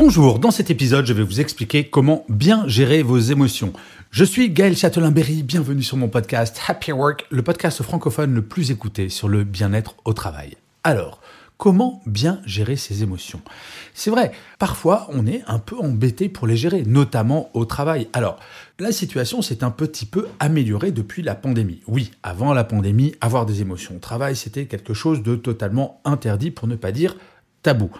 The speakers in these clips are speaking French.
Bonjour, dans cet épisode, je vais vous expliquer comment bien gérer vos émotions. Je suis Gaël Châtelain-Berry, bienvenue sur mon podcast Happy Work, le podcast francophone le plus écouté sur le bien-être au travail. Alors, comment bien gérer ses émotions? C'est vrai, parfois on est un peu embêté pour les gérer, notamment au travail. Alors, la situation s'est un petit peu améliorée depuis la pandémie. Oui, avant la pandémie, avoir des émotions au travail, c'était quelque chose de totalement interdit, pour ne pas dire tabou.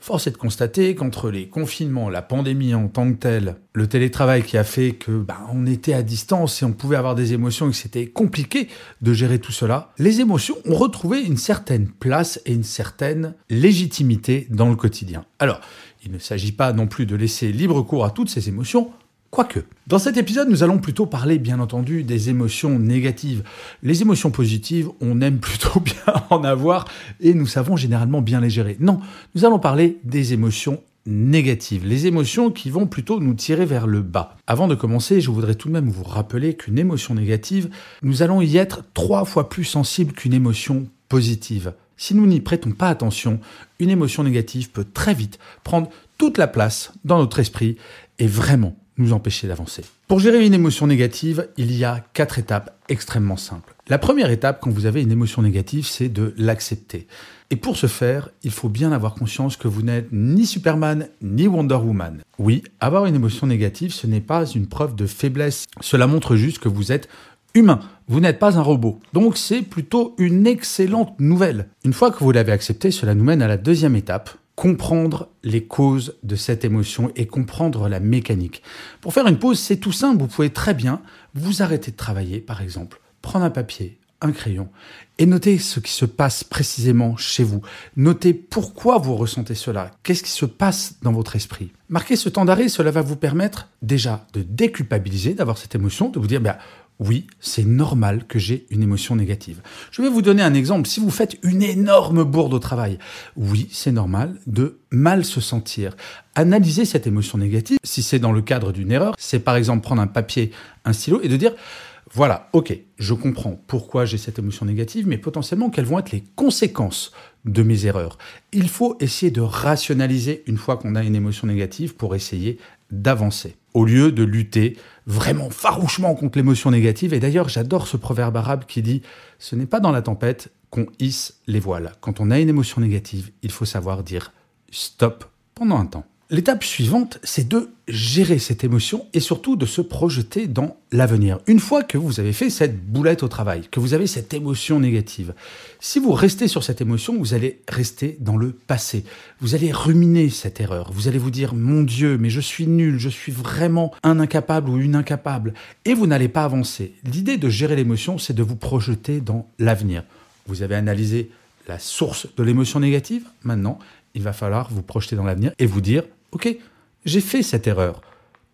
Force est de constater qu'entre les confinements, la pandémie en tant que telle, le télétravail qui a fait que bah, on était à distance et on pouvait avoir des émotions et que c'était compliqué de gérer tout cela, les émotions ont retrouvé une certaine place et une certaine légitimité dans le quotidien. Alors, il ne s'agit pas non plus de laisser libre cours à toutes ces émotions, Quoique. Dans cet épisode, nous allons plutôt parler, bien entendu, des émotions négatives. Les émotions positives, on aime plutôt bien en avoir et nous savons généralement bien les gérer. Non, nous allons parler des émotions négatives, les émotions qui vont plutôt nous tirer vers le bas. Avant de commencer, je voudrais tout de même vous rappeler qu'une émotion négative, nous allons y être trois fois plus sensibles qu'une émotion positive. Si nous n'y prêtons pas attention, une émotion négative peut très vite prendre toute la place dans notre esprit et vraiment nous empêcher d'avancer. Pour gérer une émotion négative, il y a quatre étapes extrêmement simples. La première étape quand vous avez une émotion négative, c'est de l'accepter. Et pour ce faire, il faut bien avoir conscience que vous n'êtes ni Superman ni Wonder Woman. Oui, avoir une émotion négative, ce n'est pas une preuve de faiblesse. Cela montre juste que vous êtes humain. Vous n'êtes pas un robot. Donc c'est plutôt une excellente nouvelle. Une fois que vous l'avez accepté, cela nous mène à la deuxième étape, comprendre les causes de cette émotion et comprendre la mécanique. Pour faire une pause, c'est tout simple, vous pouvez très bien vous arrêter de travailler, par exemple, prendre un papier, un crayon, et noter ce qui se passe précisément chez vous. Notez pourquoi vous ressentez cela, qu'est-ce qui se passe dans votre esprit? Marquez ce temps d'arrêt, cela va vous permettre déjà de déculpabiliser d'avoir cette émotion, de vous dire, ben, oui, c'est normal que j'ai une émotion négative. Je vais vous donner un exemple. Si vous faites une énorme bourde au travail, oui, c'est normal de mal se sentir. Analysez cette émotion négative. Si c'est dans le cadre d'une erreur, c'est par exemple prendre un papier, un stylo et de dire, voilà, ok, je comprends pourquoi j'ai cette émotion négative, mais potentiellement quelles vont être les conséquences de mes erreurs? Il faut essayer de rationaliser une fois qu'on a une émotion négative pour essayer d'avancer, au lieu de lutter vraiment farouchement contre l'émotion négative. Et d'ailleurs, j'adore ce proverbe arabe qui dit ⁇ Ce n'est pas dans la tempête qu'on hisse les voiles. Quand on a une émotion négative, il faut savoir dire stop pendant un temps. L'étape suivante, c'est de gérer cette émotion et surtout de se projeter dans l'avenir. Une fois que vous avez fait cette boulette au travail, que vous avez cette émotion négative, si vous restez sur cette émotion, vous allez rester dans le passé. Vous allez ruminer cette erreur. Vous allez vous dire, mon Dieu, mais je suis nul, je suis vraiment un incapable ou une incapable. Et vous n'allez pas avancer. L'idée de gérer l'émotion, c'est de vous projeter dans l'avenir. Vous avez analysé la source de l'émotion négative. Maintenant, il va falloir vous projeter dans l'avenir et vous dire, OK, j'ai fait cette erreur.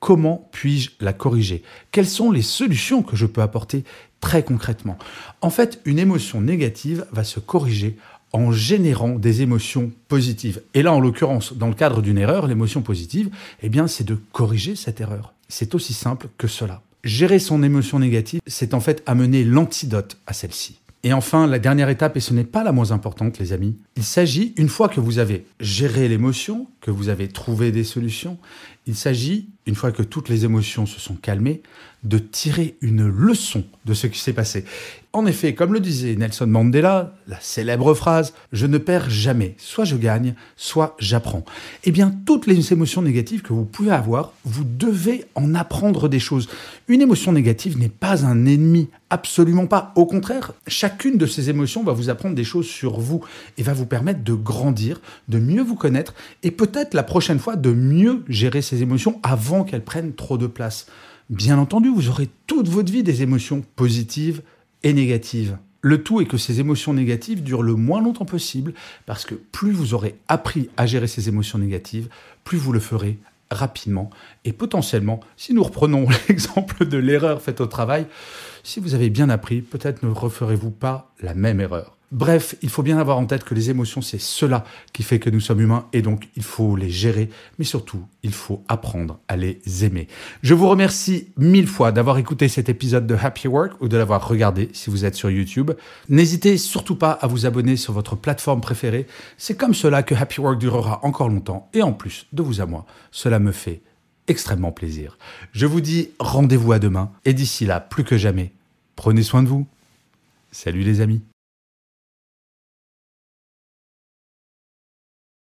Comment puis-je la corriger? Quelles sont les solutions que je peux apporter très concrètement? En fait, une émotion négative va se corriger en générant des émotions positives. Et là, en l'occurrence, dans le cadre d'une erreur, l'émotion positive, eh bien, c'est de corriger cette erreur. C'est aussi simple que cela. Gérer son émotion négative, c'est en fait amener l'antidote à celle-ci. Et enfin, la dernière étape, et ce n'est pas la moins importante, les amis, il s'agit, une fois que vous avez géré l'émotion, que vous avez trouvé des solutions, il s'agit, une fois que toutes les émotions se sont calmées, de tirer une leçon de ce qui s'est passé. En effet, comme le disait Nelson Mandela, la célèbre phrase Je ne perds jamais, soit je gagne, soit j'apprends. Eh bien, toutes les émotions négatives que vous pouvez avoir, vous devez en apprendre des choses. Une émotion négative n'est pas un ennemi, absolument pas. Au contraire, chacune de ces émotions va vous apprendre des choses sur vous et va vous permettre de grandir, de mieux vous connaître et peut-être la prochaine fois de mieux gérer émotions avant qu'elles prennent trop de place. Bien entendu, vous aurez toute votre vie des émotions positives et négatives. Le tout est que ces émotions négatives durent le moins longtemps possible, parce que plus vous aurez appris à gérer ces émotions négatives, plus vous le ferez rapidement. Et potentiellement, si nous reprenons l'exemple de l'erreur faite au travail, si vous avez bien appris, peut-être ne referez-vous pas la même erreur. Bref, il faut bien avoir en tête que les émotions, c'est cela qui fait que nous sommes humains et donc il faut les gérer, mais surtout, il faut apprendre à les aimer. Je vous remercie mille fois d'avoir écouté cet épisode de Happy Work ou de l'avoir regardé si vous êtes sur YouTube. N'hésitez surtout pas à vous abonner sur votre plateforme préférée. C'est comme cela que Happy Work durera encore longtemps et en plus, de vous à moi, cela me fait extrêmement plaisir. Je vous dis rendez-vous à demain et d'ici là, plus que jamais, prenez soin de vous. Salut les amis.